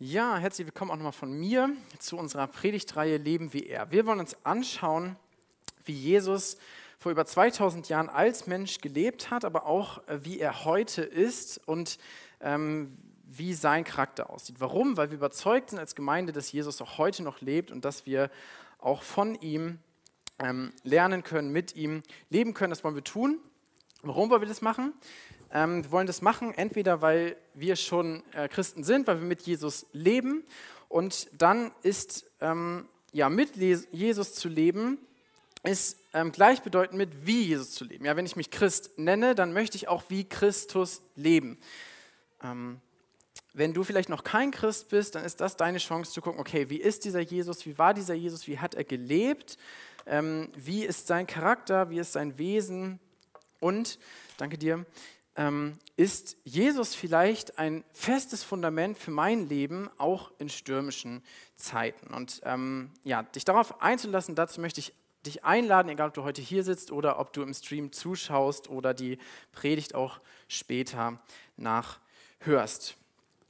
Ja, herzlich willkommen auch nochmal von mir zu unserer Predigtreihe Leben wie er. Wir wollen uns anschauen, wie Jesus vor über 2000 Jahren als Mensch gelebt hat, aber auch äh, wie er heute ist und ähm, wie sein Charakter aussieht. Warum? Weil wir überzeugt sind als Gemeinde, dass Jesus auch heute noch lebt und dass wir auch von ihm ähm, lernen können, mit ihm leben können. Das wollen wir tun. Warum wollen wir das machen? Ähm, wir wollen das machen, entweder weil wir schon äh, Christen sind, weil wir mit Jesus leben. Und dann ist ähm, ja, mit Jesus zu leben, ist ähm, gleichbedeutend mit wie Jesus zu leben. Ja, wenn ich mich Christ nenne, dann möchte ich auch wie Christus leben. Ähm, wenn du vielleicht noch kein Christ bist, dann ist das deine Chance zu gucken, okay, wie ist dieser Jesus, wie war dieser Jesus, wie hat er gelebt, ähm, wie ist sein Charakter, wie ist sein Wesen und, danke dir, ähm, ist Jesus vielleicht ein festes Fundament für mein Leben, auch in stürmischen Zeiten. Und ähm, ja, dich darauf einzulassen, dazu möchte ich dich einladen, egal ob du heute hier sitzt oder ob du im Stream zuschaust oder die Predigt auch später nachhörst.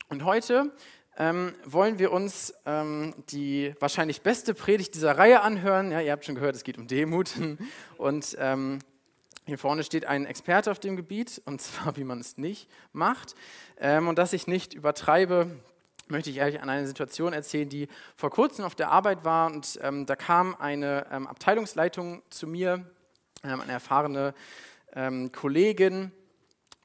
Und heute ähm, wollen wir uns ähm, die wahrscheinlich beste Predigt dieser Reihe anhören. Ja, ihr habt schon gehört, es geht um Demut. Und ähm, hier vorne steht ein Experte auf dem Gebiet, und zwar, wie man es nicht macht. Ähm, und dass ich nicht übertreibe, möchte ich euch an eine Situation erzählen, die vor kurzem auf der Arbeit war. Und ähm, da kam eine ähm, Abteilungsleitung zu mir, ähm, eine erfahrene ähm, Kollegin,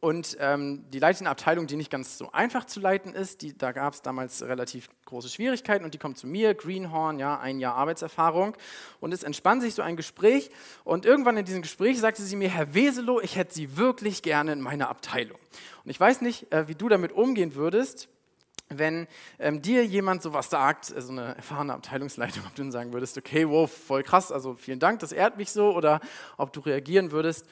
und ähm, die leitende Abteilung, die nicht ganz so einfach zu leiten ist, die, da gab es damals relativ große Schwierigkeiten und die kommt zu mir, Greenhorn, ja, ein Jahr Arbeitserfahrung. Und es entspann sich so ein Gespräch und irgendwann in diesem Gespräch sagte sie mir, Herr Weselow, ich hätte Sie wirklich gerne in meiner Abteilung. Und ich weiß nicht, äh, wie du damit umgehen würdest, wenn ähm, dir jemand sowas sagt, so also eine erfahrene Abteilungsleitung, ob du dann sagen würdest, okay, wow, voll krass, also vielen Dank, das ehrt mich so, oder ob du reagieren würdest,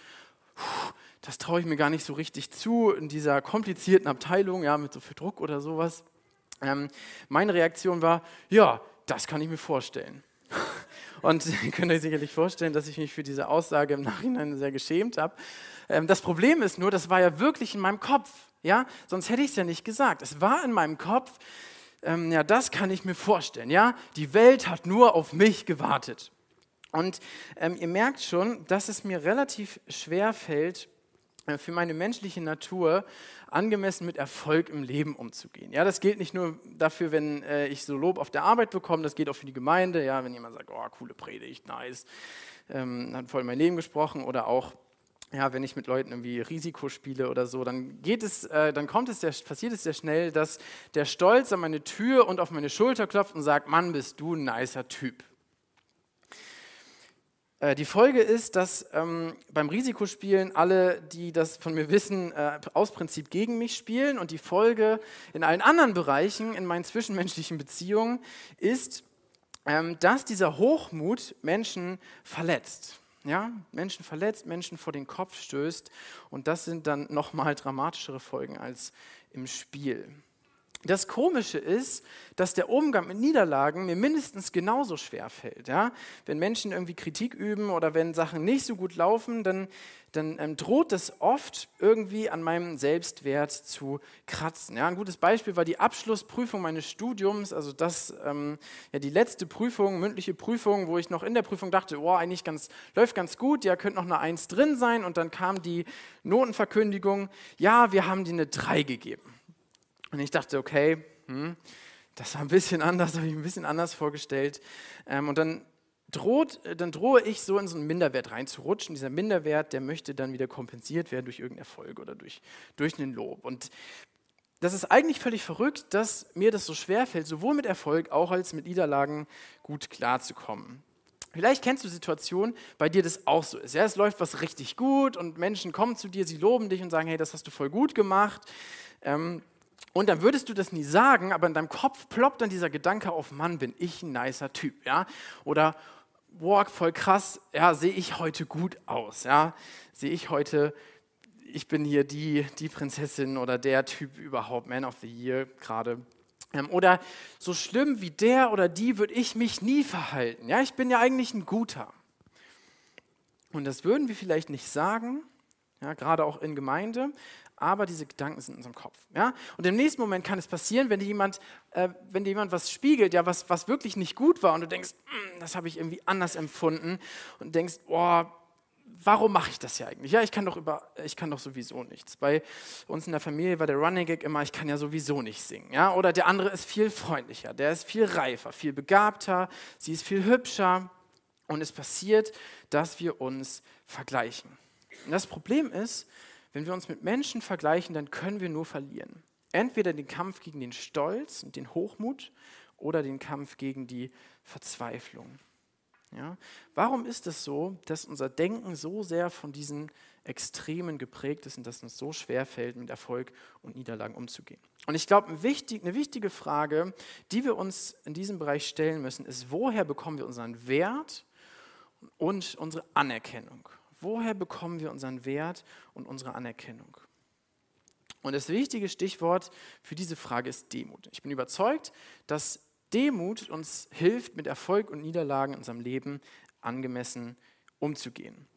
puh, das traue ich mir gar nicht so richtig zu in dieser komplizierten Abteilung, ja, mit so viel Druck oder sowas. Ähm, meine Reaktion war, ja, das kann ich mir vorstellen. Und ihr könnt euch sicherlich vorstellen, dass ich mich für diese Aussage im Nachhinein sehr geschämt habe. Ähm, das Problem ist nur, das war ja wirklich in meinem Kopf. Ja? Sonst hätte ich es ja nicht gesagt. Es war in meinem Kopf, ähm, ja, das kann ich mir vorstellen. Ja? Die Welt hat nur auf mich gewartet. Und ähm, ihr merkt schon, dass es mir relativ schwer fällt, für meine menschliche Natur angemessen mit Erfolg im Leben umzugehen. Ja, das gilt nicht nur dafür, wenn äh, ich so Lob auf der Arbeit bekomme, das gilt auch für die Gemeinde. Ja, wenn jemand sagt, oh, coole Predigt, nice, ähm, hat voll mein Leben gesprochen oder auch ja, wenn ich mit Leuten irgendwie Risiko spiele oder so, dann geht es, äh, dann kommt es sehr, passiert es sehr schnell, dass der Stolz an meine Tür und auf meine Schulter klopft und sagt, Mann, bist du ein nicer Typ. Äh, die Folge ist, dass ähm, beim Risikospielen alle, die das von mir wissen, äh, aus Prinzip gegen mich spielen. Und die Folge in allen anderen Bereichen, in meinen zwischenmenschlichen Beziehungen, ist, ähm, dass dieser Hochmut Menschen verletzt. Ja, Menschen verletzt, Menschen vor den Kopf stößt. Und das sind dann nochmal dramatischere Folgen als im Spiel. Das Komische ist, dass der Umgang mit Niederlagen mir mindestens genauso schwer fällt. Ja? Wenn Menschen irgendwie Kritik üben oder wenn Sachen nicht so gut laufen, dann, dann ähm, droht das oft irgendwie an meinem Selbstwert zu kratzen. Ja? Ein gutes Beispiel war die Abschlussprüfung meines Studiums, also das, ähm, ja, die letzte Prüfung, mündliche Prüfung, wo ich noch in der Prüfung dachte, oh, eigentlich ganz, läuft ganz gut, ja, könnte noch eine Eins drin sein und dann kam die Notenverkündigung, ja, wir haben dir eine Drei gegeben. Und ich dachte, okay, hm, das war ein bisschen anders, habe ich ein bisschen anders vorgestellt. Ähm, und dann, droht, dann drohe ich so in so einen Minderwert reinzurutschen. Dieser Minderwert, der möchte dann wieder kompensiert werden durch irgendeinen Erfolg oder durch, durch einen Lob. Und das ist eigentlich völlig verrückt, dass mir das so schwer fällt, sowohl mit Erfolg auch als mit Niederlagen gut klarzukommen. Vielleicht kennst du Situationen, bei dir das auch so ist. Ja, es läuft was richtig gut und Menschen kommen zu dir, sie loben dich und sagen, hey, das hast du voll gut gemacht. Ähm, und dann würdest du das nie sagen, aber in deinem Kopf ploppt dann dieser Gedanke auf, Mann, bin ich ein nicer Typ, ja? Oder, boah, voll krass, ja, sehe ich heute gut aus, ja? Sehe ich heute, ich bin hier die, die Prinzessin oder der Typ überhaupt, Man of the Year gerade. Ähm, oder so schlimm wie der oder die würde ich mich nie verhalten, ja? Ich bin ja eigentlich ein Guter. Und das würden wir vielleicht nicht sagen, ja, gerade auch in Gemeinde, aber diese Gedanken sind in unserem Kopf. Ja? Und im nächsten Moment kann es passieren, wenn dir jemand, äh, wenn dir jemand was spiegelt, ja, was, was wirklich nicht gut war und du denkst, hm, das habe ich irgendwie anders empfunden und denkst, boah, warum mache ich das ja eigentlich? Ja, ich kann doch über, ich kann doch sowieso nichts. Bei uns in der Familie war der Running Gag immer, ich kann ja sowieso nicht singen. Ja? Oder der andere ist viel freundlicher, der ist viel reifer, viel begabter, sie ist viel hübscher. Und es passiert, dass wir uns vergleichen. Und das Problem ist, wenn wir uns mit Menschen vergleichen, dann können wir nur verlieren. Entweder den Kampf gegen den Stolz und den Hochmut oder den Kampf gegen die Verzweiflung. Ja? Warum ist es so, dass unser Denken so sehr von diesen Extremen geprägt ist und dass es uns so schwer fällt, mit Erfolg und Niederlagen umzugehen? Und ich glaube, eine wichtige Frage, die wir uns in diesem Bereich stellen müssen, ist, woher bekommen wir unseren Wert und unsere Anerkennung? Woher bekommen wir unseren Wert und unsere Anerkennung? Und das wichtige Stichwort für diese Frage ist Demut. Ich bin überzeugt, dass Demut uns hilft, mit Erfolg und Niederlagen in unserem Leben angemessen umzugehen.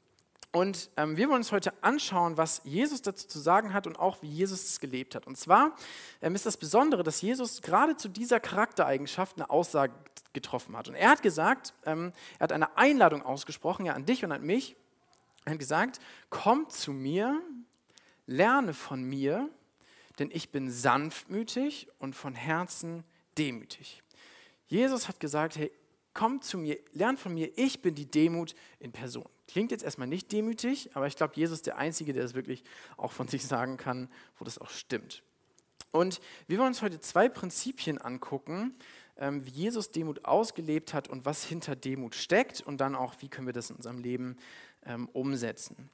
Und ähm, wir wollen uns heute anschauen, was Jesus dazu zu sagen hat und auch wie Jesus es gelebt hat. Und zwar ähm, ist das Besondere, dass Jesus gerade zu dieser Charaktereigenschaft eine Aussage getroffen hat. Und er hat gesagt, ähm, er hat eine Einladung ausgesprochen, ja an dich und an mich. Er hat gesagt, komm zu mir, lerne von mir, denn ich bin sanftmütig und von Herzen demütig. Jesus hat gesagt, hey, komm zu mir, lern von mir, ich bin die Demut in Person. Klingt jetzt erstmal nicht demütig, aber ich glaube, Jesus ist der Einzige, der es wirklich auch von sich sagen kann, wo das auch stimmt. Und wir wollen uns heute zwei Prinzipien angucken, ähm, wie Jesus Demut ausgelebt hat und was hinter Demut steckt und dann auch, wie können wir das in unserem Leben ähm, umsetzen.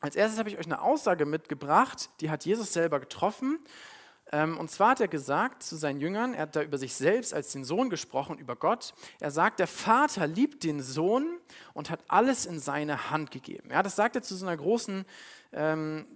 Als erstes habe ich euch eine Aussage mitgebracht, die hat Jesus selber getroffen. Ähm, und zwar hat er gesagt zu seinen Jüngern, er hat da über sich selbst als den Sohn gesprochen, über Gott. Er sagt, der Vater liebt den Sohn und hat alles in seine Hand gegeben. Ja, das sagt er zu so einer großen, ähm,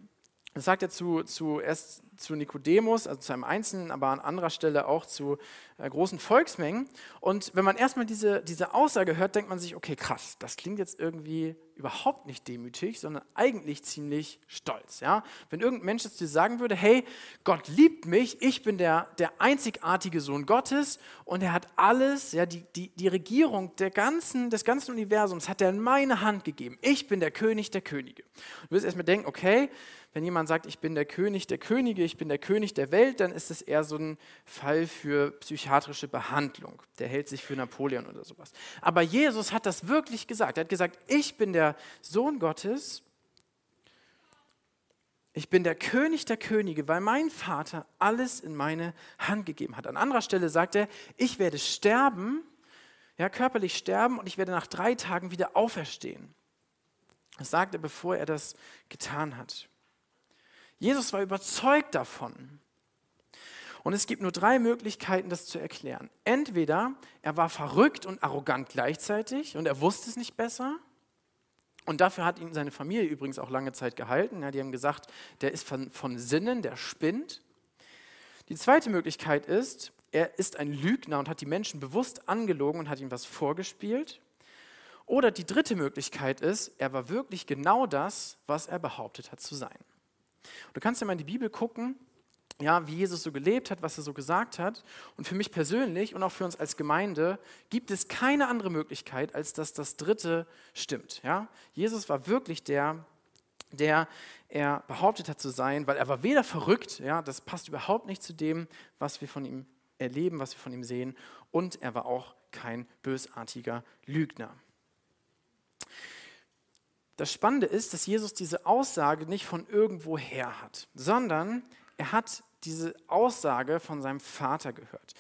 das sagt er zu, zu erst zu Nikodemus, also zu einem Einzelnen, aber an anderer Stelle auch zu äh, großen Volksmengen. Und wenn man erstmal diese, diese Aussage hört, denkt man sich, okay, krass, das klingt jetzt irgendwie überhaupt nicht demütig, sondern eigentlich ziemlich stolz. Ja? Wenn irgendein Mensch jetzt dir sagen würde, hey, Gott liebt mich, ich bin der, der einzigartige Sohn Gottes und er hat alles, ja, die, die, die Regierung der ganzen, des ganzen Universums hat er in meine Hand gegeben. Ich bin der König der Könige. Du wirst erstmal denken, okay, wenn jemand sagt, ich bin der König der Könige, ich bin der König der Welt, dann ist es eher so ein Fall für psychiatrische Behandlung. Der hält sich für Napoleon oder sowas. Aber Jesus hat das wirklich gesagt. Er hat gesagt, ich bin der Sohn Gottes, ich bin der König der Könige, weil mein Vater alles in meine Hand gegeben hat. An anderer Stelle sagt er, ich werde sterben, ja, körperlich sterben und ich werde nach drei Tagen wieder auferstehen. Das sagt er, bevor er das getan hat. Jesus war überzeugt davon. Und es gibt nur drei Möglichkeiten, das zu erklären. Entweder er war verrückt und arrogant gleichzeitig und er wusste es nicht besser. Und dafür hat ihn seine Familie übrigens auch lange Zeit gehalten. Ja, die haben gesagt, der ist von, von Sinnen, der spinnt. Die zweite Möglichkeit ist, er ist ein Lügner und hat die Menschen bewusst angelogen und hat ihnen was vorgespielt. Oder die dritte Möglichkeit ist, er war wirklich genau das, was er behauptet hat zu sein. Du kannst ja mal in die Bibel gucken, ja, wie Jesus so gelebt hat, was er so gesagt hat. Und für mich persönlich und auch für uns als Gemeinde gibt es keine andere Möglichkeit, als dass das Dritte stimmt. Ja? Jesus war wirklich der, der er behauptet hat zu sein, weil er war weder verrückt, ja, das passt überhaupt nicht zu dem, was wir von ihm erleben, was wir von ihm sehen, und er war auch kein bösartiger Lügner. Das Spannende ist, dass Jesus diese Aussage nicht von irgendwo her hat, sondern er hat diese Aussage von seinem Vater gehört.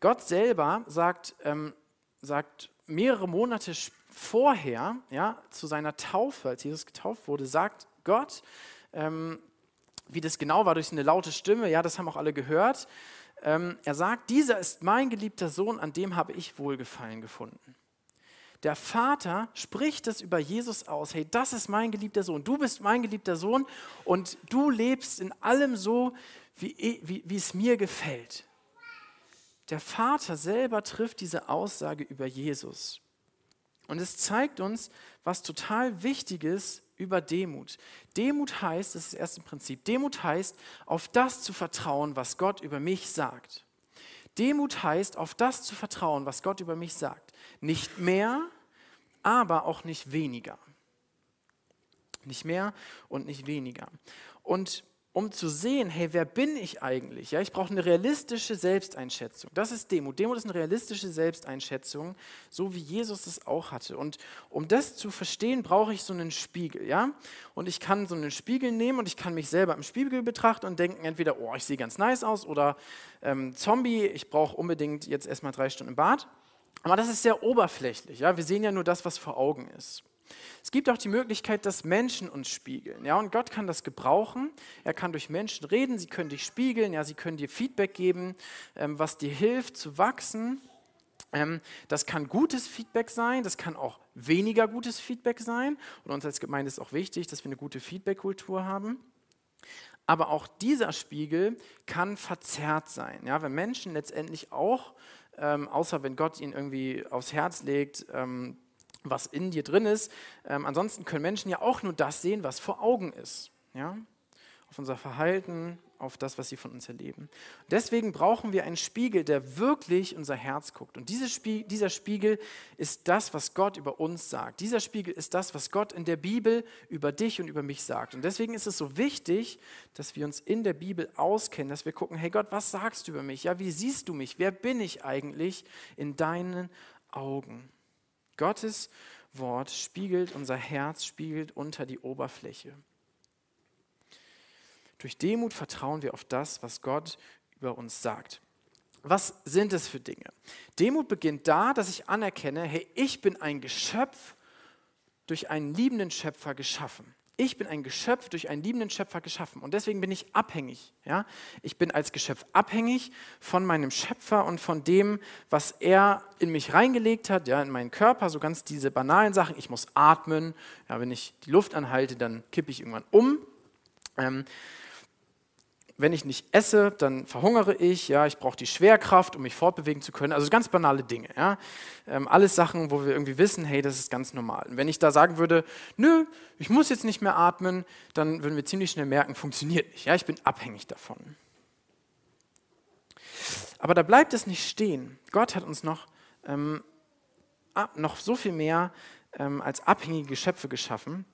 Gott selber sagt, ähm, sagt mehrere Monate vorher, ja, zu seiner Taufe, als Jesus getauft wurde, sagt Gott, ähm, wie das genau war, durch eine laute Stimme, ja, das haben auch alle gehört. Ähm, er sagt, dieser ist mein geliebter Sohn, an dem habe ich Wohlgefallen gefunden. Der Vater spricht es über Jesus aus. Hey, das ist mein geliebter Sohn. Du bist mein geliebter Sohn und du lebst in allem so, wie, wie, wie es mir gefällt. Der Vater selber trifft diese Aussage über Jesus. Und es zeigt uns was total Wichtiges über Demut. Demut heißt, das ist das erste Prinzip, Demut heißt, auf das zu vertrauen, was Gott über mich sagt. Demut heißt, auf das zu vertrauen, was Gott über mich sagt. Nicht mehr, aber auch nicht weniger. Nicht mehr und nicht weniger. Und um zu sehen, hey, wer bin ich eigentlich? Ja, ich brauche eine realistische Selbsteinschätzung. Das ist Demut. Demut ist eine realistische Selbsteinschätzung, so wie Jesus es auch hatte. Und um das zu verstehen, brauche ich so einen Spiegel. Ja? Und ich kann so einen Spiegel nehmen und ich kann mich selber im Spiegel betrachten und denken, entweder, oh, ich sehe ganz nice aus oder ähm, Zombie, ich brauche unbedingt jetzt erstmal drei Stunden im Bad. Aber das ist sehr oberflächlich. Ja? Wir sehen ja nur das, was vor Augen ist. Es gibt auch die Möglichkeit, dass Menschen uns spiegeln. Ja, und Gott kann das gebrauchen. Er kann durch Menschen reden, sie können dich spiegeln, ja, sie können dir Feedback geben, ähm, was dir hilft zu wachsen. Ähm, das kann gutes Feedback sein, das kann auch weniger gutes Feedback sein. Und uns als Gemeinde ist auch wichtig, dass wir eine gute Feedback-Kultur haben. Aber auch dieser Spiegel kann verzerrt sein. Ja, wenn Menschen letztendlich auch, ähm, außer wenn Gott ihn irgendwie aufs Herz legt, ähm, was in dir drin ist. Ähm, ansonsten können Menschen ja auch nur das sehen, was vor Augen ist. Ja? Auf unser Verhalten, auf das, was sie von uns erleben. Deswegen brauchen wir einen Spiegel, der wirklich unser Herz guckt. Und Spie dieser Spiegel ist das, was Gott über uns sagt. Dieser Spiegel ist das, was Gott in der Bibel über dich und über mich sagt. Und deswegen ist es so wichtig, dass wir uns in der Bibel auskennen, dass wir gucken, hey Gott, was sagst du über mich? Ja, wie siehst du mich? Wer bin ich eigentlich in deinen Augen? Gottes Wort spiegelt unser Herz, spiegelt unter die Oberfläche. Durch Demut vertrauen wir auf das, was Gott über uns sagt. Was sind es für Dinge? Demut beginnt da, dass ich anerkenne, hey, ich bin ein Geschöpf durch einen liebenden Schöpfer geschaffen ich bin ein Geschöpf durch einen liebenden Schöpfer geschaffen und deswegen bin ich abhängig. Ja? Ich bin als Geschöpf abhängig von meinem Schöpfer und von dem, was er in mich reingelegt hat, ja, in meinen Körper, so ganz diese banalen Sachen. Ich muss atmen, ja, wenn ich die Luft anhalte, dann kippe ich irgendwann um. Ähm, wenn ich nicht esse, dann verhungere ich, ja, ich brauche die Schwerkraft, um mich fortbewegen zu können. Also ganz banale Dinge, ja. Ähm, alles Sachen, wo wir irgendwie wissen, hey, das ist ganz normal. Und wenn ich da sagen würde, nö, ich muss jetzt nicht mehr atmen, dann würden wir ziemlich schnell merken, funktioniert nicht, ja, ich bin abhängig davon. Aber da bleibt es nicht stehen. Gott hat uns noch, ähm, noch so viel mehr ähm, als abhängige Geschöpfe geschaffen.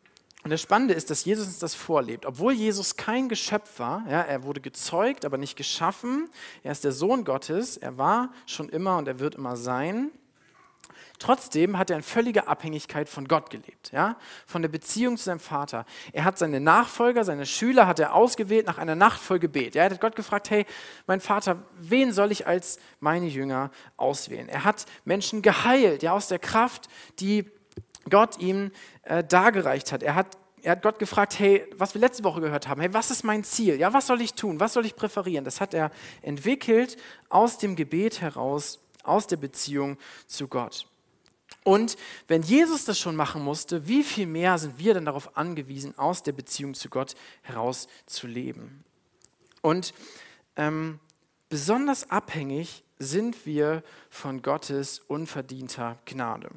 Und das Spannende ist, dass Jesus uns das vorlebt. Obwohl Jesus kein Geschöpf war, ja, er wurde gezeugt, aber nicht geschaffen. Er ist der Sohn Gottes. Er war schon immer und er wird immer sein. Trotzdem hat er in völliger Abhängigkeit von Gott gelebt, ja? von der Beziehung zu seinem Vater. Er hat seine Nachfolger, seine Schüler hat er ausgewählt nach einer Nacht voll Gebet. Ja? Er hat Gott gefragt, hey, mein Vater, wen soll ich als meine Jünger auswählen? Er hat Menschen geheilt, ja, aus der Kraft, die Gott ihm äh, dargereicht hat. Er hat er hat Gott gefragt, hey, was wir letzte Woche gehört haben, hey, was ist mein Ziel? Ja, was soll ich tun? Was soll ich präferieren? Das hat er entwickelt aus dem Gebet heraus, aus der Beziehung zu Gott. Und wenn Jesus das schon machen musste, wie viel mehr sind wir denn darauf angewiesen, aus der Beziehung zu Gott heraus zu leben? Und ähm, besonders abhängig sind wir von Gottes unverdienter Gnade.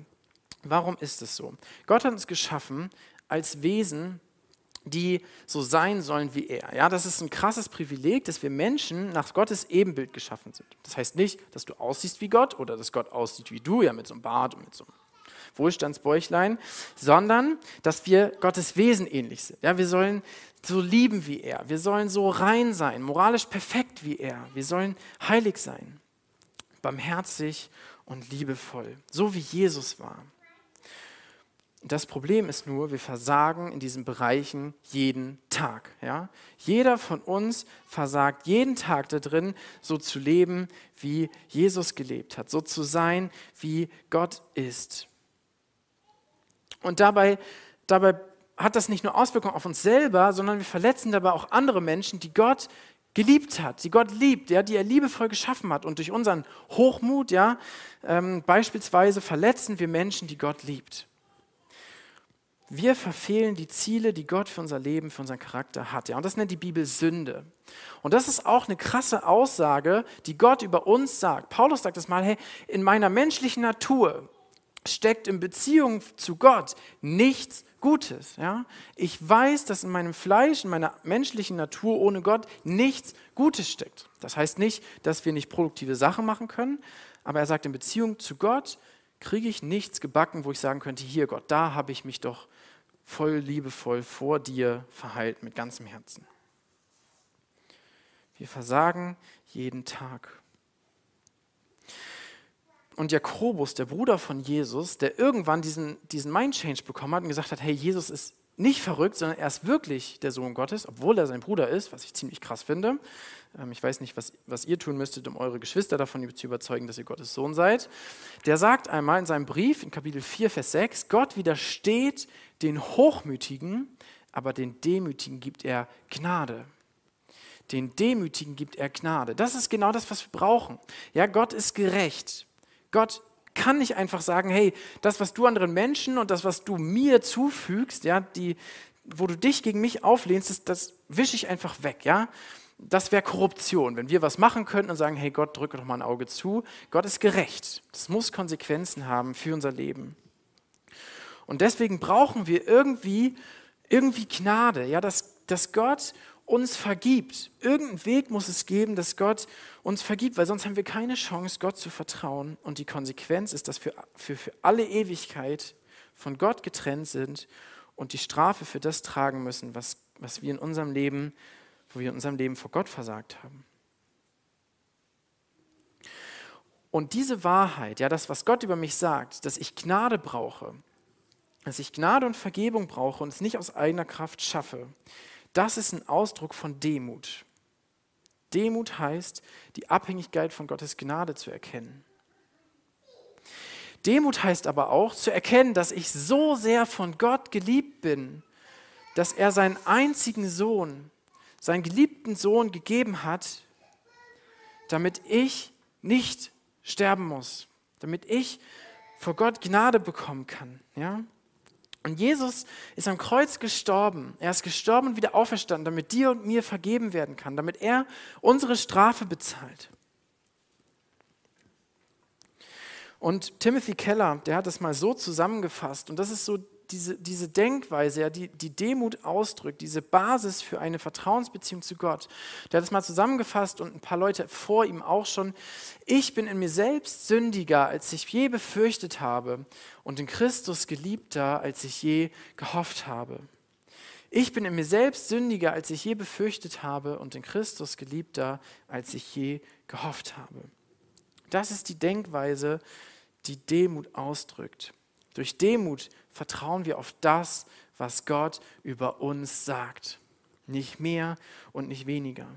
Warum ist es so? Gott hat uns geschaffen als Wesen, die so sein sollen wie er. Ja, das ist ein krasses Privileg, dass wir Menschen nach Gottes Ebenbild geschaffen sind. Das heißt nicht, dass du aussiehst wie Gott oder dass Gott aussieht wie du, ja mit so einem Bart und mit so einem Wohlstandsbäuchlein, sondern dass wir Gottes Wesen ähnlich sind. Ja, wir sollen so lieben wie er, wir sollen so rein sein, moralisch perfekt wie er, wir sollen heilig sein, barmherzig und liebevoll, so wie Jesus war. Das Problem ist nur, wir versagen in diesen Bereichen jeden Tag. Ja? Jeder von uns versagt jeden Tag da drin, so zu leben, wie Jesus gelebt hat, so zu sein, wie Gott ist. Und dabei, dabei hat das nicht nur Auswirkungen auf uns selber, sondern wir verletzen dabei auch andere Menschen, die Gott geliebt hat, die Gott liebt, ja, die er liebevoll geschaffen hat. Und durch unseren Hochmut, ja, ähm, beispielsweise verletzen wir Menschen, die Gott liebt. Wir verfehlen die Ziele, die Gott für unser Leben, für unseren Charakter hat. Ja, und das nennt die Bibel Sünde. Und das ist auch eine krasse Aussage, die Gott über uns sagt. Paulus sagt das mal, hey, in meiner menschlichen Natur steckt in Beziehung zu Gott nichts Gutes. Ja? Ich weiß, dass in meinem Fleisch, in meiner menschlichen Natur ohne Gott nichts Gutes steckt. Das heißt nicht, dass wir nicht produktive Sachen machen können, aber er sagt, in Beziehung zu Gott kriege ich nichts gebacken, wo ich sagen könnte, hier Gott, da habe ich mich doch voll liebevoll vor dir verheilt mit ganzem Herzen. Wir versagen jeden Tag. Und Jakobus, der Bruder von Jesus, der irgendwann diesen, diesen Mind-Change bekommen hat und gesagt hat, hey, Jesus ist nicht verrückt, sondern er ist wirklich der Sohn Gottes, obwohl er sein Bruder ist, was ich ziemlich krass finde. Ähm, ich weiß nicht, was, was ihr tun müsstet, um eure Geschwister davon zu überzeugen, dass ihr Gottes Sohn seid. Der sagt einmal in seinem Brief, in Kapitel 4, Vers 6, Gott widersteht den Hochmütigen, aber den Demütigen gibt er Gnade. Den Demütigen gibt er Gnade. Das ist genau das, was wir brauchen. Ja, Gott ist gerecht. Gott kann nicht einfach sagen, hey, das, was du anderen Menschen und das, was du mir zufügst, ja, die, wo du dich gegen mich auflehnst, das, das wische ich einfach weg, ja. Das wäre Korruption, wenn wir was machen könnten und sagen, hey Gott, drücke doch mal ein Auge zu. Gott ist gerecht. Das muss Konsequenzen haben für unser Leben. Und deswegen brauchen wir irgendwie, irgendwie Gnade, ja, dass, dass Gott uns vergibt. Irgendeinen Weg muss es geben, dass Gott uns vergibt, weil sonst haben wir keine Chance, Gott zu vertrauen. Und die Konsequenz ist, dass wir für, für alle Ewigkeit von Gott getrennt sind und die Strafe für das tragen müssen, was, was wir in unserem Leben, wo wir in unserem Leben vor Gott versagt haben. Und diese Wahrheit, ja, das, was Gott über mich sagt, dass ich Gnade brauche, dass ich Gnade und Vergebung brauche und es nicht aus eigener Kraft schaffe, das ist ein Ausdruck von Demut. Demut heißt, die Abhängigkeit von Gottes Gnade zu erkennen. Demut heißt aber auch zu erkennen, dass ich so sehr von Gott geliebt bin, dass er seinen einzigen Sohn, seinen geliebten Sohn gegeben hat, damit ich nicht sterben muss, damit ich vor Gott Gnade bekommen kann. Ja? Und Jesus ist am Kreuz gestorben. Er ist gestorben und wieder auferstanden, damit dir und mir vergeben werden kann, damit er unsere Strafe bezahlt. Und Timothy Keller, der hat das mal so zusammengefasst, und das ist so diese, diese Denkweise, ja, die, die Demut ausdrückt, diese Basis für eine Vertrauensbeziehung zu Gott. Der hat es mal zusammengefasst und ein paar Leute vor ihm auch schon. Ich bin in mir selbst sündiger, als ich je befürchtet habe und in Christus geliebter, als ich je gehofft habe. Ich bin in mir selbst sündiger, als ich je befürchtet habe und in Christus geliebter, als ich je gehofft habe. Das ist die Denkweise, die Demut ausdrückt. Durch Demut vertrauen wir auf das, was Gott über uns sagt. Nicht mehr und nicht weniger.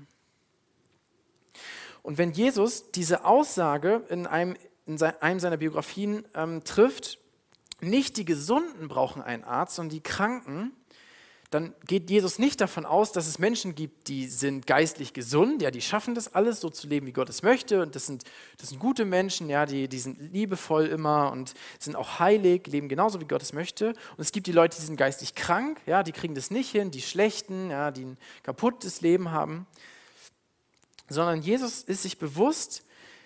Und wenn Jesus diese Aussage in einem, in einem seiner Biografien ähm, trifft, nicht die Gesunden brauchen einen Arzt, sondern die Kranken, dann geht Jesus nicht davon aus, dass es Menschen gibt, die sind geistlich gesund, ja, die schaffen das alles, so zu leben, wie Gott es möchte. Und das sind, das sind gute Menschen, ja, die, die sind liebevoll immer und sind auch heilig, leben genauso, wie Gott es möchte. Und es gibt die Leute, die sind geistlich krank, ja, die kriegen das nicht hin, die Schlechten, ja, die ein kaputtes Leben haben. Sondern Jesus ist sich bewusst,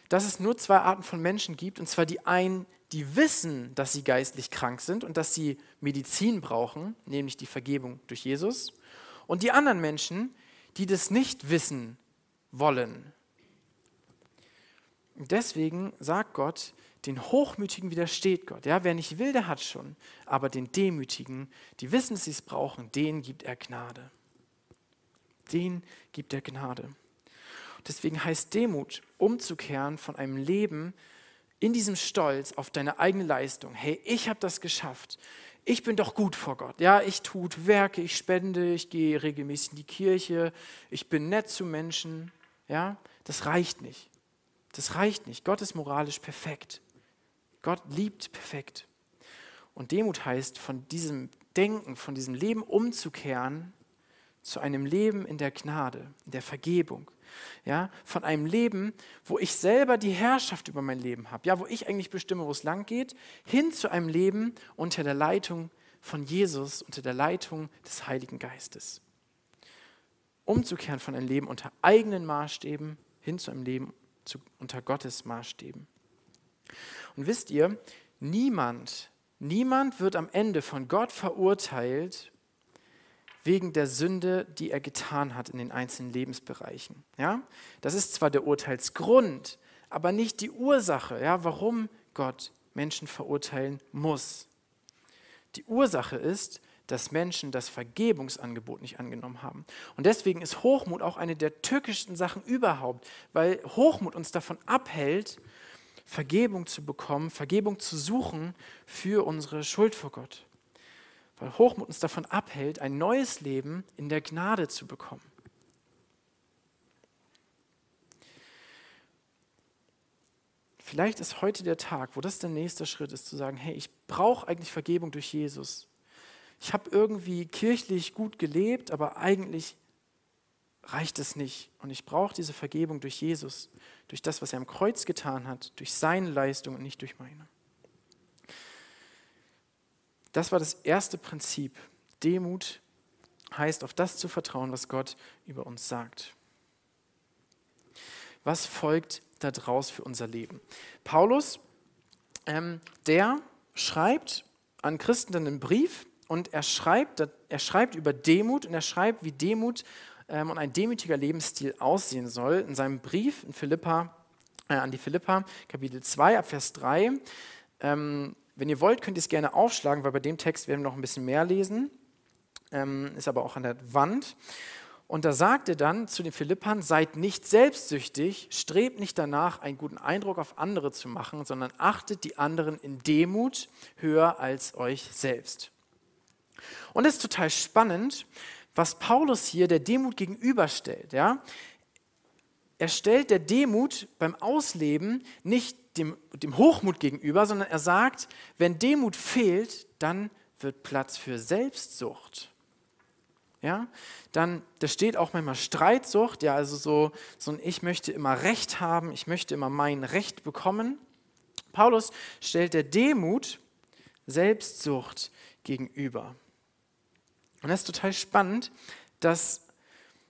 dass es nur zwei Arten von Menschen gibt, und zwar die einen, die wissen, dass sie geistlich krank sind und dass sie Medizin brauchen, nämlich die Vergebung durch Jesus, und die anderen Menschen, die das nicht wissen wollen. Deswegen sagt Gott, den Hochmütigen widersteht Gott. Ja, wer nicht will, der hat schon. Aber den Demütigen, die wissen, dass sie es brauchen, denen gibt er Gnade. Den gibt er Gnade. Deswegen heißt Demut, umzukehren von einem Leben, in diesem Stolz auf deine eigene Leistung, hey, ich habe das geschafft. Ich bin doch gut vor Gott. Ja, ich tue Werke, ich spende, ich gehe regelmäßig in die Kirche, ich bin nett zu Menschen. Ja, das reicht nicht. Das reicht nicht. Gott ist moralisch perfekt. Gott liebt perfekt. Und Demut heißt, von diesem Denken, von diesem Leben umzukehren zu einem Leben in der Gnade, in der Vergebung, ja, von einem Leben, wo ich selber die Herrschaft über mein Leben habe, ja, wo ich eigentlich bestimme, wo es lang geht, hin zu einem Leben unter der Leitung von Jesus, unter der Leitung des Heiligen Geistes. Umzukehren von einem Leben unter eigenen Maßstäben hin zu einem Leben zu, unter Gottes Maßstäben. Und wisst ihr, niemand, niemand wird am Ende von Gott verurteilt wegen der Sünde, die er getan hat in den einzelnen Lebensbereichen. Ja? Das ist zwar der Urteilsgrund, aber nicht die Ursache, ja, warum Gott Menschen verurteilen muss. Die Ursache ist, dass Menschen das Vergebungsangebot nicht angenommen haben. Und deswegen ist Hochmut auch eine der tückischsten Sachen überhaupt, weil Hochmut uns davon abhält, Vergebung zu bekommen, Vergebung zu suchen für unsere Schuld vor Gott. Weil Hochmut uns davon abhält, ein neues Leben in der Gnade zu bekommen. Vielleicht ist heute der Tag, wo das der nächste Schritt ist, zu sagen, hey, ich brauche eigentlich Vergebung durch Jesus. Ich habe irgendwie kirchlich gut gelebt, aber eigentlich reicht es nicht. Und ich brauche diese Vergebung durch Jesus, durch das, was er am Kreuz getan hat, durch seine Leistung und nicht durch meine. Das war das erste Prinzip. Demut heißt, auf das zu vertrauen, was Gott über uns sagt. Was folgt daraus für unser Leben? Paulus, ähm, der schreibt an Christen dann einen Brief und er schreibt, er schreibt über Demut und er schreibt, wie Demut ähm, und ein demütiger Lebensstil aussehen soll. In seinem Brief in Philippa, äh, an die Philippa, Kapitel 2, ab Vers 3. Ähm, wenn ihr wollt, könnt ihr es gerne aufschlagen, weil bei dem Text werden wir noch ein bisschen mehr lesen. Ähm, ist aber auch an der Wand. Und da sagt er dann zu den Philippern, seid nicht selbstsüchtig, strebt nicht danach, einen guten Eindruck auf andere zu machen, sondern achtet die anderen in Demut höher als euch selbst. Und es ist total spannend, was Paulus hier der Demut gegenüberstellt. Ja? Er stellt der Demut beim Ausleben nicht dem, dem Hochmut gegenüber, sondern er sagt, wenn Demut fehlt, dann wird Platz für Selbstsucht. Ja, dann, da steht auch manchmal Streitsucht, ja, also so, so ein Ich möchte immer Recht haben, ich möchte immer mein Recht bekommen. Paulus stellt der Demut Selbstsucht gegenüber. Und das ist total spannend, dass,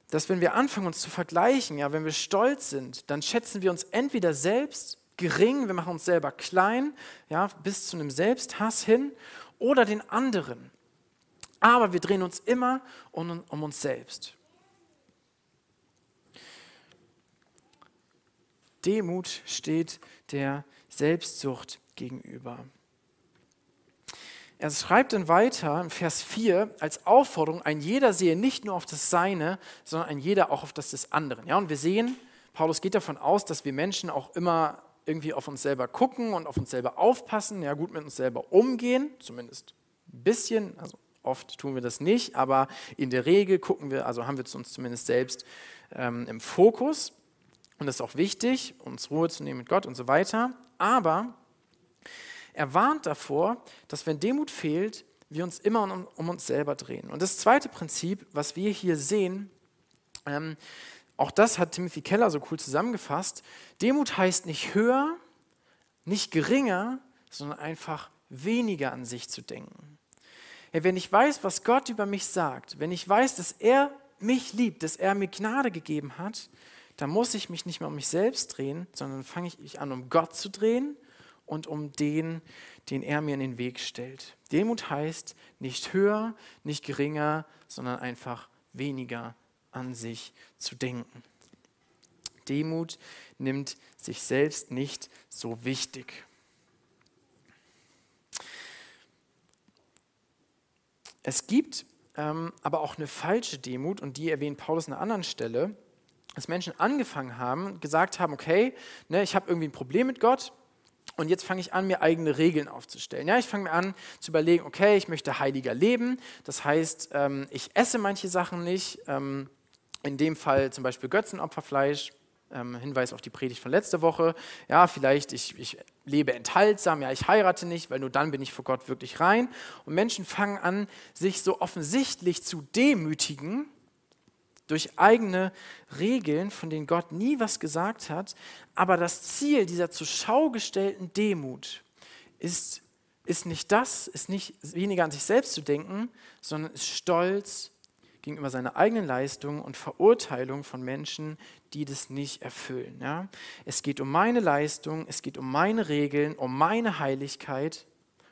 dass wenn wir anfangen, uns zu vergleichen, ja, wenn wir stolz sind, dann schätzen wir uns entweder selbst gering, wir machen uns selber klein, ja, bis zu einem Selbsthass hin, oder den anderen. Aber wir drehen uns immer um, um uns selbst. Demut steht der Selbstsucht gegenüber. Er schreibt dann weiter in Vers 4 als Aufforderung, ein jeder sehe nicht nur auf das Seine, sondern ein jeder auch auf das des anderen. Ja, und wir sehen, Paulus geht davon aus, dass wir Menschen auch immer irgendwie auf uns selber gucken und auf uns selber aufpassen, ja gut mit uns selber umgehen, zumindest ein bisschen, also oft tun wir das nicht, aber in der Regel gucken wir, also haben wir uns zumindest selbst ähm, im Fokus und das ist auch wichtig, uns Ruhe zu nehmen mit Gott und so weiter, aber er warnt davor, dass wenn Demut fehlt, wir uns immer um, um uns selber drehen. Und das zweite Prinzip, was wir hier sehen, ähm, auch das hat Timothy Keller so cool zusammengefasst. Demut heißt nicht höher, nicht geringer, sondern einfach weniger an sich zu denken. Ja, wenn ich weiß, was Gott über mich sagt, wenn ich weiß, dass er mich liebt, dass er mir Gnade gegeben hat, dann muss ich mich nicht mehr um mich selbst drehen, sondern fange ich an, um Gott zu drehen und um den, den er mir in den Weg stellt. Demut heißt nicht höher, nicht geringer, sondern einfach weniger an sich zu denken. Demut nimmt sich selbst nicht so wichtig. Es gibt ähm, aber auch eine falsche Demut und die erwähnt Paulus an einer anderen Stelle, dass Menschen angefangen haben, gesagt haben, okay, ne, ich habe irgendwie ein Problem mit Gott, und jetzt fange ich an, mir eigene Regeln aufzustellen. Ja, ich fange mir an zu überlegen, okay, ich möchte heiliger leben. Das heißt, ähm, ich esse manche Sachen nicht. Ähm, in dem Fall zum Beispiel Götzenopferfleisch. Ähm, Hinweis auf die Predigt von letzter Woche. Ja, vielleicht ich, ich lebe enthaltsam. Ja, ich heirate nicht, weil nur dann bin ich vor Gott wirklich rein. Und Menschen fangen an, sich so offensichtlich zu demütigen durch eigene Regeln, von denen Gott nie was gesagt hat. Aber das Ziel dieser zur Schau gestellten Demut ist, ist nicht das, ist nicht weniger an sich selbst zu denken, sondern ist Stolz gegenüber seiner eigenen Leistung und Verurteilung von Menschen, die das nicht erfüllen. Ja? Es geht um meine Leistung, es geht um meine Regeln, um meine Heiligkeit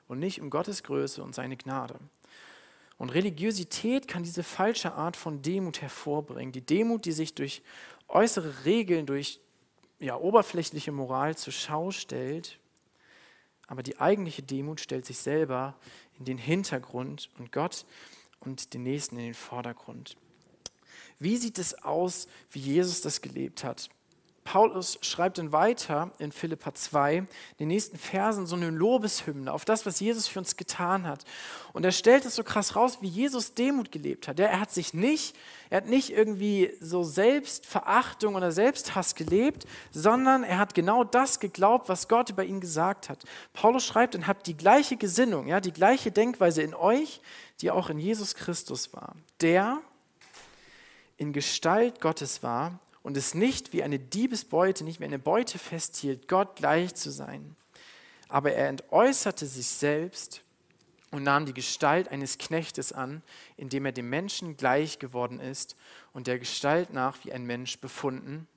und nicht um Gottes Größe und seine Gnade. Und Religiosität kann diese falsche Art von Demut hervorbringen. Die Demut, die sich durch äußere Regeln, durch ja, oberflächliche Moral zur Schau stellt. Aber die eigentliche Demut stellt sich selber in den Hintergrund und Gott und den Nächsten in den Vordergrund. Wie sieht es aus, wie Jesus das gelebt hat? Paulus schreibt dann weiter in Philippa 2, in den nächsten Versen, so eine Lobeshymne auf das, was Jesus für uns getan hat. Und er stellt es so krass raus, wie Jesus Demut gelebt hat. Er hat sich nicht, er hat nicht irgendwie so Selbstverachtung oder Selbsthass gelebt, sondern er hat genau das geglaubt, was Gott über ihn gesagt hat. Paulus schreibt und habt die gleiche Gesinnung, ja, die gleiche Denkweise in euch, die auch in Jesus Christus war. Der in Gestalt Gottes war und es nicht wie eine Diebesbeute, nicht wie eine Beute festhielt, Gott gleich zu sein. Aber er entäußerte sich selbst und nahm die Gestalt eines Knechtes an, indem er dem Menschen gleich geworden ist und der Gestalt nach wie ein Mensch befunden.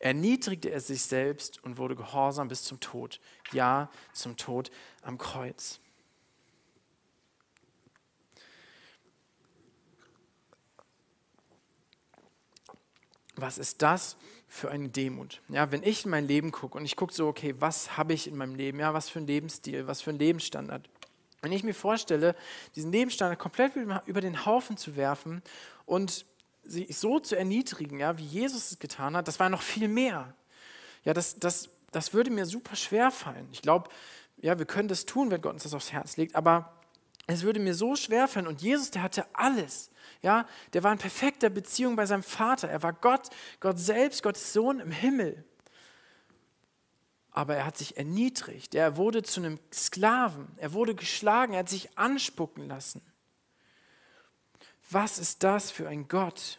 Erniedrigte er sich selbst und wurde gehorsam bis zum Tod, ja zum Tod am Kreuz. Was ist das für eine Demut? Ja, wenn ich in mein Leben gucke und ich gucke so, okay, was habe ich in meinem Leben? Ja, was für ein Lebensstil, was für ein Lebensstandard? Wenn ich mir vorstelle, diesen Lebensstandard komplett über den Haufen zu werfen und sich so zu erniedrigen, ja, wie Jesus es getan hat, das war noch viel mehr. Ja, das, das, das würde mir super schwer fallen. Ich glaube, ja, wir können das tun, wenn Gott uns das aufs Herz legt, aber es würde mir so schwer fallen. Und Jesus, der hatte alles. Ja, der war in perfekter Beziehung bei seinem Vater. Er war Gott, Gott selbst, Gottes Sohn im Himmel. Aber er hat sich erniedrigt. Er wurde zu einem Sklaven. Er wurde geschlagen. Er hat sich anspucken lassen. Was ist das für ein Gott?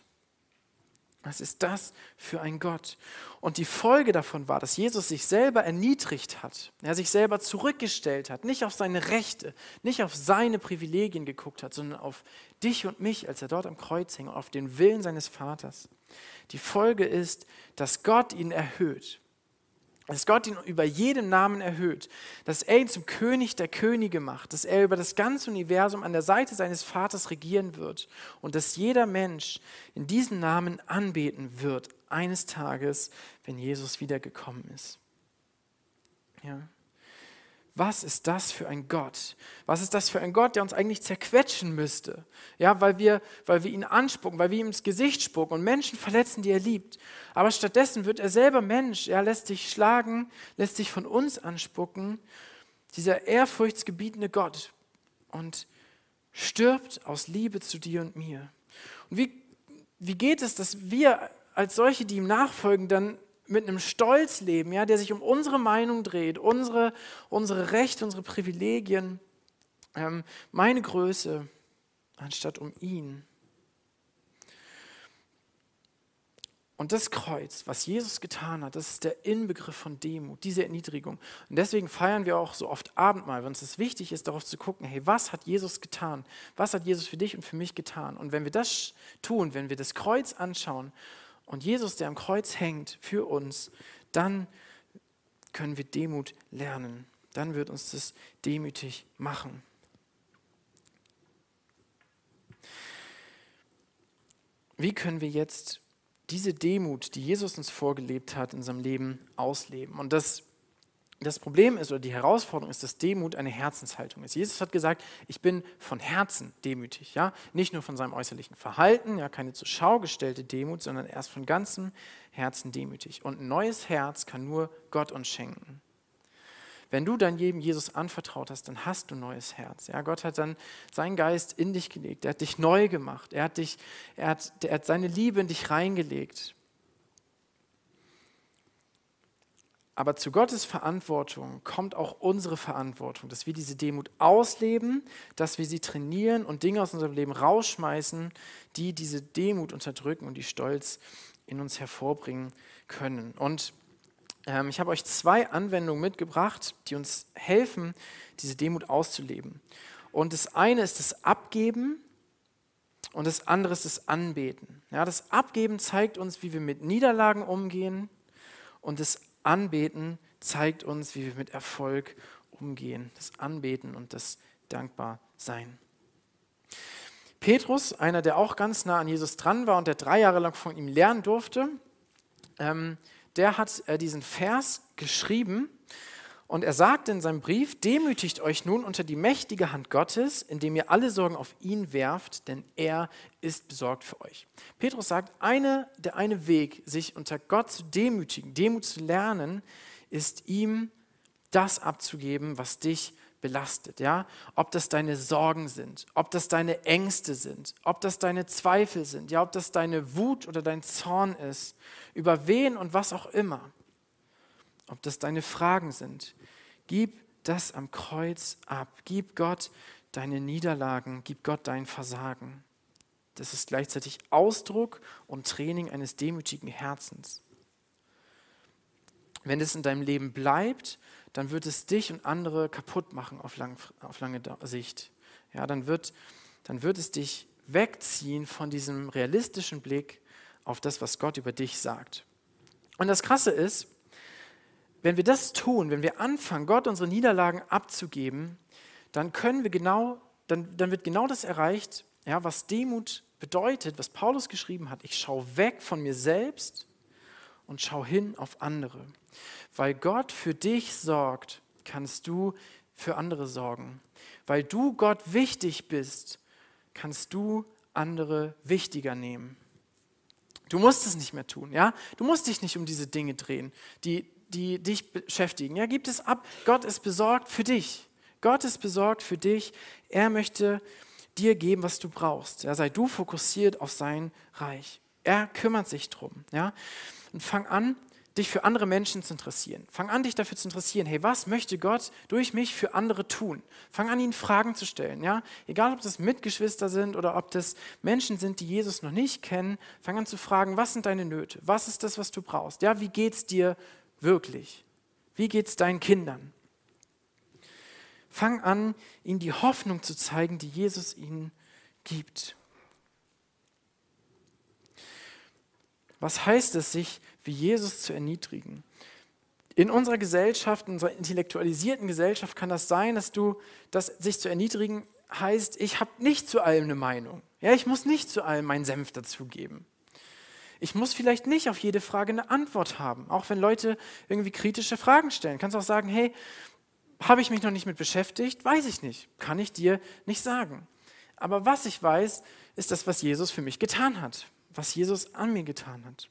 Was ist das für ein Gott? Und die Folge davon war, dass Jesus sich selber erniedrigt hat. Er sich selber zurückgestellt hat, nicht auf seine Rechte, nicht auf seine Privilegien geguckt hat, sondern auf dich und mich, als er dort am Kreuz hing, auf den Willen seines Vaters. Die Folge ist, dass Gott ihn erhöht dass Gott ihn über jeden Namen erhöht, dass er ihn zum König der Könige macht, dass er über das ganze Universum an der Seite seines Vaters regieren wird und dass jeder Mensch in diesem Namen anbeten wird, eines Tages, wenn Jesus wiedergekommen ist. Ja. Was ist das für ein Gott? Was ist das für ein Gott, der uns eigentlich zerquetschen müsste? Ja, weil wir, weil wir ihn anspucken, weil wir ihm ins Gesicht spucken und Menschen verletzen, die er liebt. Aber stattdessen wird er selber Mensch. Er lässt sich schlagen, lässt sich von uns anspucken. Dieser ehrfurchtsgebietende Gott und stirbt aus Liebe zu dir und mir. Und wie, wie geht es, dass wir als solche, die ihm nachfolgen, dann mit einem Stolz leben, ja, der sich um unsere Meinung dreht, unsere, unsere Rechte, unsere Privilegien, ähm, meine Größe, anstatt um ihn. Und das Kreuz, was Jesus getan hat, das ist der Inbegriff von Demut, diese Erniedrigung. Und deswegen feiern wir auch so oft Abendmahl, wenn uns es wichtig ist, darauf zu gucken, hey, was hat Jesus getan? Was hat Jesus für dich und für mich getan? Und wenn wir das tun, wenn wir das Kreuz anschauen und Jesus, der am Kreuz hängt für uns, dann können wir Demut lernen. Dann wird uns das demütig machen. Wie können wir jetzt diese Demut, die Jesus uns vorgelebt hat in seinem Leben, ausleben? Und das das Problem ist oder die Herausforderung ist, dass Demut eine Herzenshaltung ist. Jesus hat gesagt, ich bin von Herzen demütig, ja, nicht nur von seinem äußerlichen Verhalten, ja, keine zur Schau gestellte Demut, sondern erst von ganzem Herzen demütig. Und ein neues Herz kann nur Gott uns schenken. Wenn du dein Leben Jesus anvertraut hast, dann hast du ein neues Herz. Ja, Gott hat dann seinen Geist in dich gelegt. Er hat dich neu gemacht. Er hat, dich, er hat, er hat seine Liebe in dich reingelegt. Aber zu Gottes Verantwortung kommt auch unsere Verantwortung, dass wir diese Demut ausleben, dass wir sie trainieren und Dinge aus unserem Leben rausschmeißen, die diese Demut unterdrücken und die Stolz in uns hervorbringen können. Und ähm, ich habe euch zwei Anwendungen mitgebracht, die uns helfen, diese Demut auszuleben. Und das eine ist das Abgeben und das andere ist das Anbeten. Ja, das Abgeben zeigt uns, wie wir mit Niederlagen umgehen und das Anbeten zeigt uns, wie wir mit Erfolg umgehen, das Anbeten und das Dankbarsein. Petrus, einer, der auch ganz nah an Jesus dran war und der drei Jahre lang von ihm lernen durfte, ähm, der hat äh, diesen Vers geschrieben und er sagt in seinem Brief, demütigt euch nun unter die mächtige Hand Gottes, indem ihr alle Sorgen auf ihn werft, denn er ist besorgt für euch. Petrus sagt, eine, der eine Weg, sich unter Gott zu demütigen, Demut zu lernen, ist ihm das abzugeben, was dich belastet, ja? Ob das deine Sorgen sind, ob das deine Ängste sind, ob das deine Zweifel sind, ja, ob das deine Wut oder dein Zorn ist, über wen und was auch immer. Ob das deine Fragen sind. Gib das am Kreuz ab. Gib Gott deine Niederlagen, gib Gott dein Versagen. Das ist gleichzeitig Ausdruck und Training eines demütigen Herzens. Wenn es in deinem Leben bleibt, dann wird es dich und andere kaputt machen auf, lang, auf lange Sicht. Ja, dann, wird, dann wird es dich wegziehen von diesem realistischen Blick auf das, was Gott über dich sagt. Und das Krasse ist, wenn wir das tun, wenn wir anfangen, Gott unsere Niederlagen abzugeben, dann können wir genau, dann, dann wird genau das erreicht, ja, was Demut bedeutet, was Paulus geschrieben hat. Ich schaue weg von mir selbst und schaue hin auf andere. Weil Gott für dich sorgt, kannst du für andere sorgen. Weil du Gott wichtig bist, kannst du andere wichtiger nehmen. Du musst es nicht mehr tun, ja? Du musst dich nicht um diese Dinge drehen, die, die dich beschäftigen. Ja, gib es ab. Gott ist besorgt für dich. Gott ist besorgt für dich. Er möchte dir geben, was du brauchst. Ja, sei du fokussiert auf sein Reich. Er kümmert sich drum. Ja? Und fang an, dich für andere Menschen zu interessieren. Fang an, dich dafür zu interessieren. Hey, was möchte Gott durch mich für andere tun? Fang an, ihnen Fragen zu stellen. Ja? Egal, ob das Mitgeschwister sind oder ob das Menschen sind, die Jesus noch nicht kennen. Fang an zu fragen, was sind deine Nöte? Was ist das, was du brauchst? Ja, wie geht es dir wirklich? Wie geht es deinen Kindern? Fang an, ihnen die Hoffnung zu zeigen, die Jesus ihnen gibt. Was heißt es, sich wie Jesus zu erniedrigen? In unserer Gesellschaft, in unserer intellektualisierten Gesellschaft kann das sein, dass du, dass sich zu erniedrigen heißt, ich habe nicht zu allem eine Meinung. Ja, ich muss nicht zu allem meinen Senf dazugeben. Ich muss vielleicht nicht auf jede Frage eine Antwort haben, auch wenn Leute irgendwie kritische Fragen stellen. Kannst auch sagen, hey, habe ich mich noch nicht mit beschäftigt? Weiß ich nicht. Kann ich dir nicht sagen. Aber was ich weiß, ist das, was Jesus für mich getan hat, was Jesus an mir getan hat.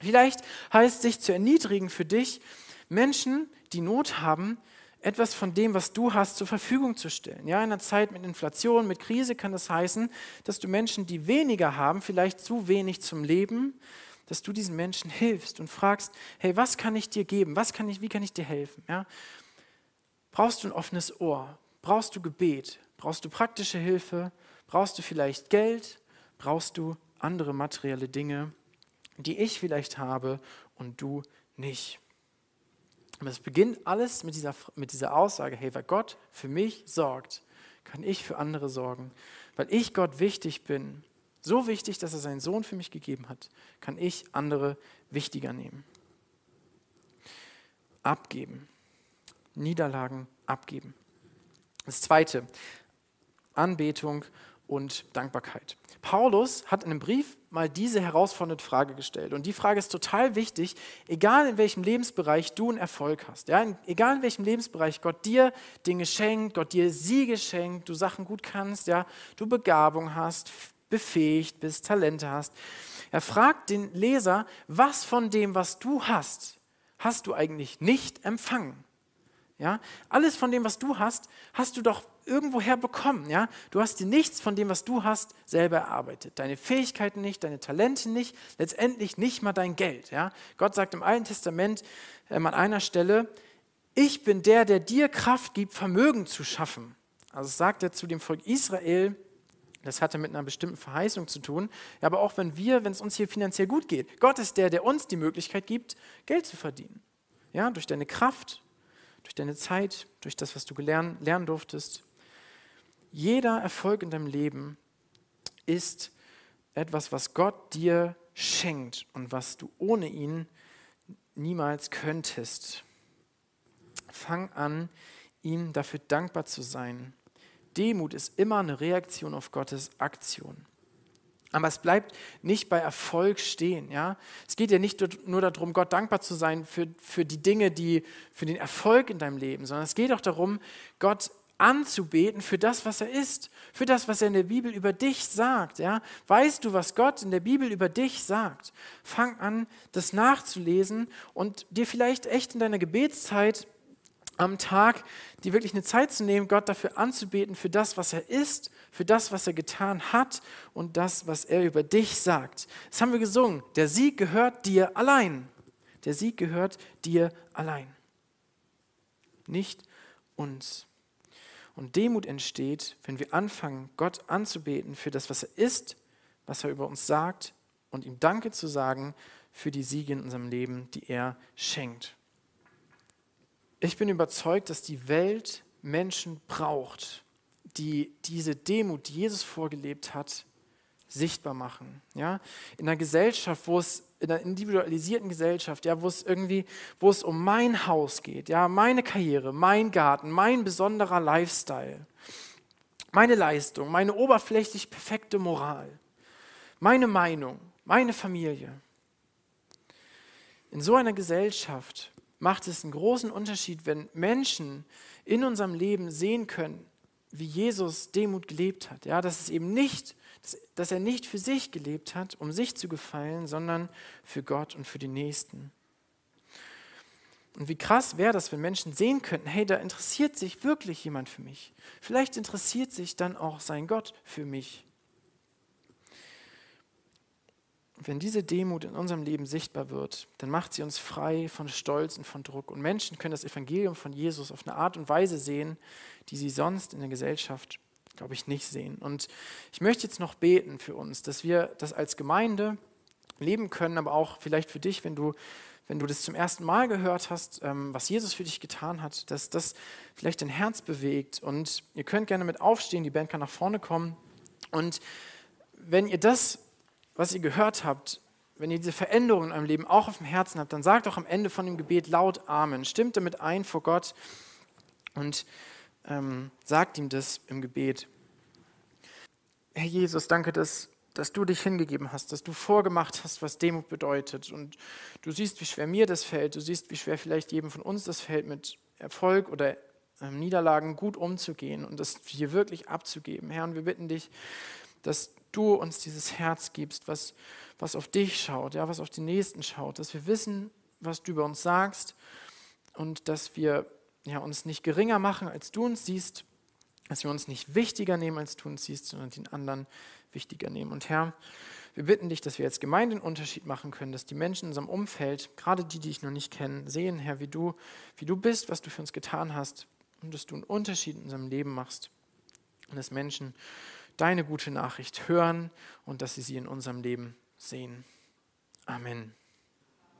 Vielleicht heißt sich zu erniedrigen für dich, Menschen, die Not haben, etwas von dem, was du hast, zur Verfügung zu stellen. Ja, in einer Zeit mit Inflation, mit Krise kann das heißen, dass du Menschen, die weniger haben, vielleicht zu wenig zum Leben, dass du diesen Menschen hilfst und fragst, hey, was kann ich dir geben? Was kann ich, wie kann ich dir helfen? Ja? Brauchst du ein offenes Ohr? Brauchst du Gebet? Brauchst du praktische Hilfe? Brauchst du vielleicht Geld? Brauchst du andere materielle Dinge, die ich vielleicht habe und du nicht? Aber es beginnt alles mit dieser, mit dieser Aussage, hey, weil Gott für mich sorgt, kann ich für andere sorgen. Weil ich Gott wichtig bin, so wichtig, dass er seinen Sohn für mich gegeben hat, kann ich andere wichtiger nehmen. Abgeben. Niederlagen abgeben. Das zweite, Anbetung und Dankbarkeit. Paulus hat in einem Brief mal diese herausfordernde Frage gestellt. Und die Frage ist total wichtig, egal in welchem Lebensbereich du einen Erfolg hast. Ja? Egal in welchem Lebensbereich Gott dir Dinge schenkt, Gott dir Siege schenkt, du Sachen gut kannst, ja? du Begabung hast, befähigt bist, Talente hast. Er fragt den Leser, was von dem, was du hast, hast du eigentlich nicht empfangen? Ja? Alles von dem, was du hast, hast du doch irgendwoher bekommen. Ja? Du hast dir nichts von dem, was du hast, selber erarbeitet. Deine Fähigkeiten nicht, deine Talente nicht, letztendlich nicht mal dein Geld. Ja? Gott sagt im Alten Testament ähm, an einer Stelle, ich bin der, der dir Kraft gibt, Vermögen zu schaffen. Also sagt er zu dem Volk Israel, das hatte mit einer bestimmten Verheißung zu tun. Ja, aber auch wenn wir, wenn es uns hier finanziell gut geht, Gott ist der, der uns die Möglichkeit gibt, Geld zu verdienen. Ja, durch deine Kraft, durch deine Zeit, durch das, was du gelernt, lernen durftest. Jeder Erfolg in deinem Leben ist etwas, was Gott dir schenkt und was du ohne ihn niemals könntest. Fang an, ihm dafür dankbar zu sein. Demut ist immer eine Reaktion auf Gottes Aktion. Aber es bleibt nicht bei Erfolg stehen. Ja? Es geht ja nicht nur darum, Gott dankbar zu sein für, für die Dinge, die, für den Erfolg in deinem Leben, sondern es geht auch darum, Gott anzubeten für das, was er ist, für das, was er in der Bibel über dich sagt. Ja? Weißt du, was Gott in der Bibel über dich sagt? Fang an, das nachzulesen und dir vielleicht echt in deiner Gebetszeit am Tag, die wirklich eine Zeit zu nehmen, Gott dafür anzubeten, für das, was er ist, für das, was er getan hat und das, was er über dich sagt. Das haben wir gesungen. Der Sieg gehört dir allein. Der Sieg gehört dir allein. Nicht uns. Und Demut entsteht, wenn wir anfangen, Gott anzubeten für das, was er ist, was er über uns sagt und ihm Danke zu sagen für die Siege in unserem Leben, die er schenkt. Ich bin überzeugt, dass die Welt Menschen braucht, die diese Demut, die Jesus vorgelebt hat, sichtbar machen. Ja? In einer Gesellschaft, wo es in einer individualisierten Gesellschaft, ja, wo es irgendwie, wo es um mein Haus geht, ja, meine Karriere, mein Garten, mein besonderer Lifestyle, meine Leistung, meine oberflächlich perfekte Moral, meine Meinung, meine Familie. In so einer Gesellschaft macht es einen großen Unterschied, wenn Menschen in unserem Leben sehen können, wie Jesus Demut gelebt hat. Ja, dass es eben nicht, dass, dass er nicht für sich gelebt hat, um sich zu gefallen, sondern für Gott und für die Nächsten. Und wie krass wäre das, wenn Menschen sehen könnten, hey, da interessiert sich wirklich jemand für mich. Vielleicht interessiert sich dann auch sein Gott für mich. wenn diese Demut in unserem Leben sichtbar wird, dann macht sie uns frei von Stolz und von Druck. Und Menschen können das Evangelium von Jesus auf eine Art und Weise sehen, die sie sonst in der Gesellschaft, glaube ich, nicht sehen. Und ich möchte jetzt noch beten für uns, dass wir das als Gemeinde leben können, aber auch vielleicht für dich, wenn du, wenn du das zum ersten Mal gehört hast, ähm, was Jesus für dich getan hat, dass das vielleicht dein Herz bewegt. Und ihr könnt gerne mit aufstehen, die Band kann nach vorne kommen. Und wenn ihr das was ihr gehört habt, wenn ihr diese Veränderung in eurem Leben auch auf dem Herzen habt, dann sagt auch am Ende von dem Gebet laut Amen. Stimmt damit ein vor Gott und ähm, sagt ihm das im Gebet. Herr Jesus, danke, dass, dass du dich hingegeben hast, dass du vorgemacht hast, was Demut bedeutet. Und du siehst, wie schwer mir das fällt. Du siehst, wie schwer vielleicht jedem von uns das fällt, mit Erfolg oder ähm, Niederlagen gut umzugehen und das hier wirklich abzugeben. Herr, und wir bitten dich, dass du uns dieses Herz gibst, was, was auf dich schaut, ja, was auf den Nächsten schaut, dass wir wissen, was du über uns sagst und dass wir ja, uns nicht geringer machen, als du uns siehst, dass wir uns nicht wichtiger nehmen, als du uns siehst, sondern den anderen wichtiger nehmen. Und Herr, wir bitten dich, dass wir als Gemeinde einen Unterschied machen können, dass die Menschen in unserem Umfeld, gerade die, die ich noch nicht kenne, sehen, Herr, wie du, wie du bist, was du für uns getan hast und dass du einen Unterschied in unserem Leben machst und dass Menschen deine gute Nachricht hören und dass sie sie in unserem Leben sehen. Amen.